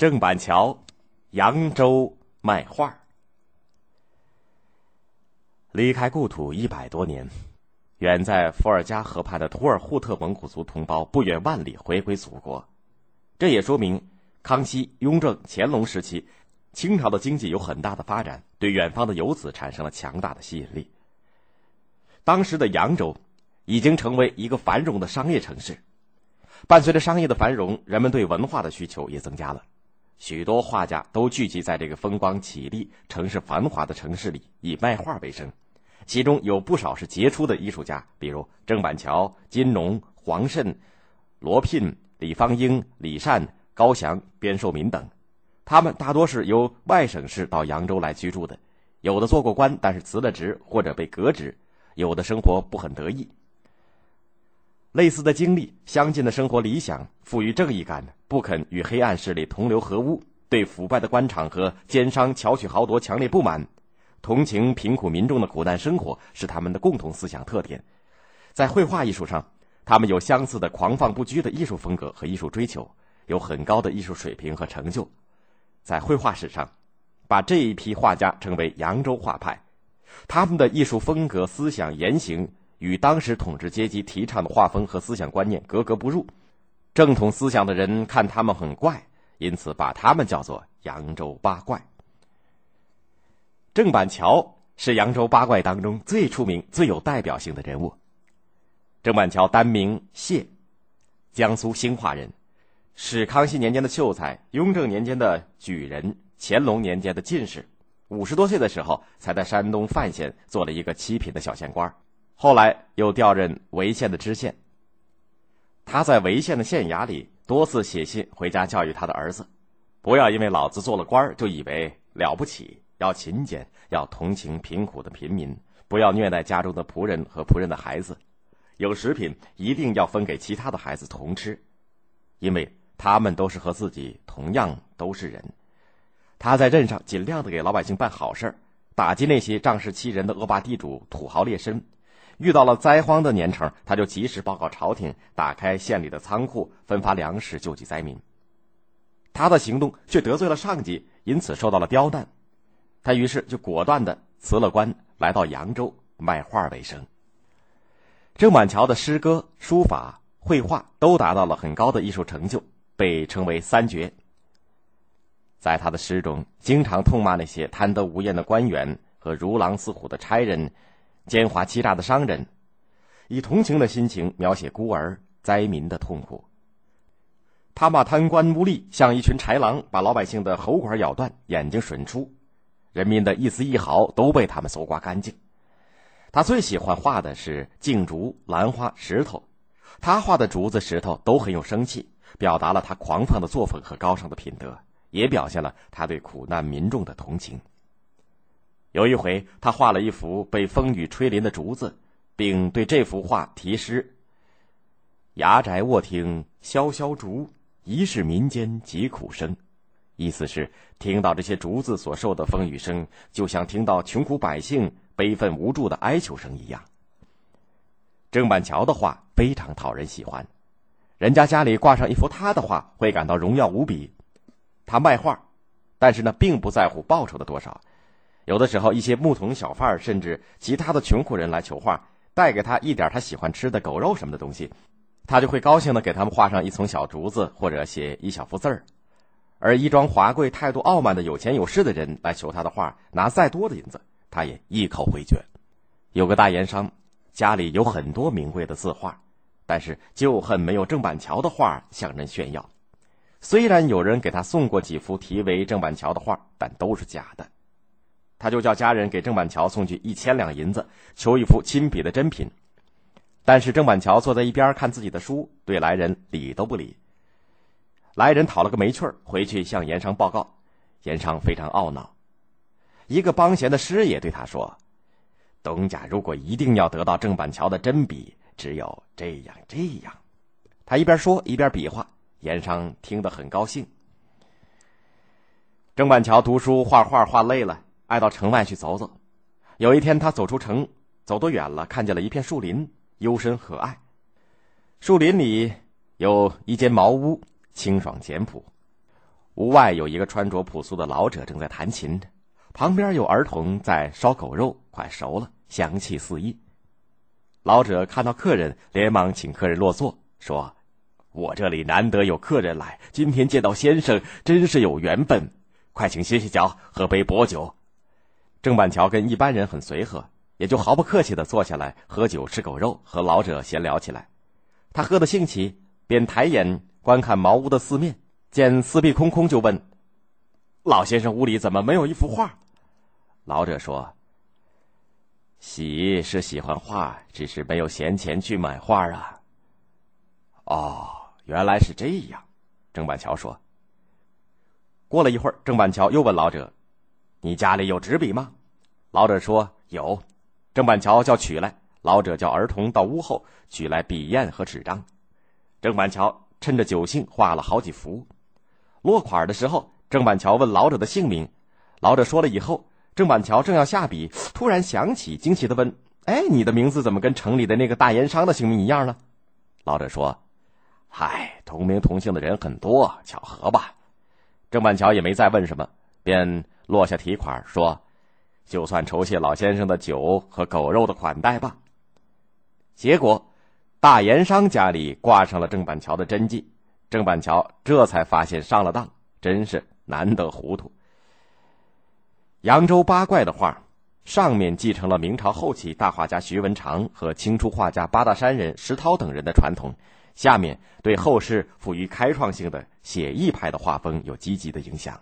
郑板桥，扬州卖画。离开故土一百多年，远在伏尔加河畔的图尔扈特蒙古族同胞不远万里回归祖国，这也说明康熙、雍正、乾隆时期，清朝的经济有很大的发展，对远方的游子产生了强大的吸引力。当时的扬州已经成为一个繁荣的商业城市，伴随着商业的繁荣，人们对文化的需求也增加了。许多画家都聚集在这个风光绮丽、城市繁华的城市里，以卖画为生。其中有不少是杰出的艺术家，比如郑板桥、金农、黄慎、罗聘、李方英、李善、高翔、边寿民等。他们大多是由外省市到扬州来居住的，有的做过官，但是辞了职或者被革职；有的生活不很得意。类似的经历，相近的生活理想，富于正义感。不肯与黑暗势力同流合污，对腐败的官场和奸商巧取豪夺强烈不满，同情贫苦民众的苦难生活是他们的共同思想特点。在绘画艺术上，他们有相似的狂放不羁的艺术风格和艺术追求，有很高的艺术水平和成就。在绘画史上，把这一批画家称为扬州画派。他们的艺术风格、思想言行与当时统治阶级提倡的画风和思想观念格格不入。正统思想的人看他们很怪，因此把他们叫做扬州八怪。郑板桥是扬州八怪当中最出名、最有代表性的人物。郑板桥单名谢，江苏兴化人，是康熙年间的秀才，雍正年间的举人，乾隆年间的进士。五十多岁的时候，才在山东范县做了一个七品的小县官，后来又调任潍县的知县。他在潍县的县衙里多次写信回家教育他的儿子，不要因为老子做了官就以为了不起，要勤俭，要同情贫苦的平民，不要虐待家中的仆人和仆人的孩子，有食品一定要分给其他的孩子同吃，因为他们都是和自己同样都是人。他在任上尽量的给老百姓办好事打击那些仗势欺人的恶霸地主、土豪劣绅。遇到了灾荒的年成，他就及时报告朝廷，打开县里的仓库，分发粮食救济灾民。他的行动却得罪了上级，因此受到了刁难。他于是就果断的辞了官，来到扬州卖画为生。郑板桥的诗歌、书法、绘画都达到了很高的艺术成就，被称为三绝。在他的诗中，经常痛骂那些贪得无厌的官员和如狼似虎的差人。奸猾欺诈的商人，以同情的心情描写孤儿灾民的痛苦。他骂贪官污吏像一群豺狼，把老百姓的喉管咬断，眼睛吮出，人民的一丝一毫都被他们搜刮干净。他最喜欢画的是镜竹、兰花、石头。他画的竹子、石头都很有生气，表达了他狂放的作风和高尚的品德，也表现了他对苦难民众的同情。有一回，他画了一幅被风雨吹淋的竹子，并对这幅画题诗：“衙宅卧听萧萧竹，疑是民间疾苦声。”意思是听到这些竹子所受的风雨声，就像听到穷苦百姓悲愤无助的哀求声一样。郑板桥的画非常讨人喜欢，人家家里挂上一幅他的画，会感到荣耀无比。他卖画，但是呢，并不在乎报酬的多少。有的时候，一些牧童小贩甚至其他的穷苦人来求画，带给他一点他喜欢吃的狗肉什么的东西，他就会高兴的给他们画上一丛小竹子，或者写一小幅字儿。而衣装华贵、态度傲慢的有钱有势的人来求他的画，拿再多的银子，他也一口回绝。有个大盐商，家里有很多名贵的字画，但是就恨没有郑板桥的画向人炫耀。虽然有人给他送过几幅题为郑板桥的画，但都是假的。他就叫家人给郑板桥送去一千两银子，求一幅亲笔的真品。但是郑板桥坐在一边看自己的书，对来人理都不理。来人讨了个没趣儿，回去向盐商报告。盐商非常懊恼。一个帮闲的师爷对他说：“东家如果一定要得到郑板桥的真笔，只有这样这样。”他一边说一边比划，盐商听得很高兴。郑板桥读书画画画累了。爱到城外去走走。有一天，他走出城，走多远了，看见了一片树林，幽深和蔼。树林里有一间茅屋，清爽简朴。屋外有一个穿着朴素的老者正在弹琴，旁边有儿童在烧狗肉，快熟了，香气四溢。老者看到客人，连忙请客人落座，说：“我这里难得有客人来，今天见到先生，真是有缘分。快请歇歇脚，喝杯薄酒。”郑板桥跟一般人很随和，也就毫不客气的坐下来喝酒吃狗肉，和老者闲聊起来。他喝得兴起，便抬眼观看茅屋的四面，见四壁空空，就问：“老先生屋里怎么没有一幅画？”老者说：“喜是喜欢画，只是没有闲钱去买画啊。”哦，原来是这样，郑板桥说。过了一会儿，郑板桥又问老者。你家里有纸笔吗？老者说有。郑板桥叫取来，老者叫儿童到屋后取来笔砚和纸张。郑板桥趁着酒兴画了好几幅。落款的时候，郑板桥问老者的姓名，老者说了以后，郑板桥正要下笔，突然想起，惊奇的问：“哎，你的名字怎么跟城里的那个大盐商的姓名一样呢？”老者说：“嗨，同名同姓的人很多，巧合吧。”郑板桥也没再问什么，便。落下提款说：“就算酬谢老先生的酒和狗肉的款待吧。”结果，大盐商家里挂上了郑板桥的真迹，郑板桥这才发现上了当，真是难得糊涂。扬州八怪的画，上面继承了明朝后期大画家徐文长和清初画家八大山人石涛等人的传统，下面对后世赋予开创性的写意派的画风有积极的影响。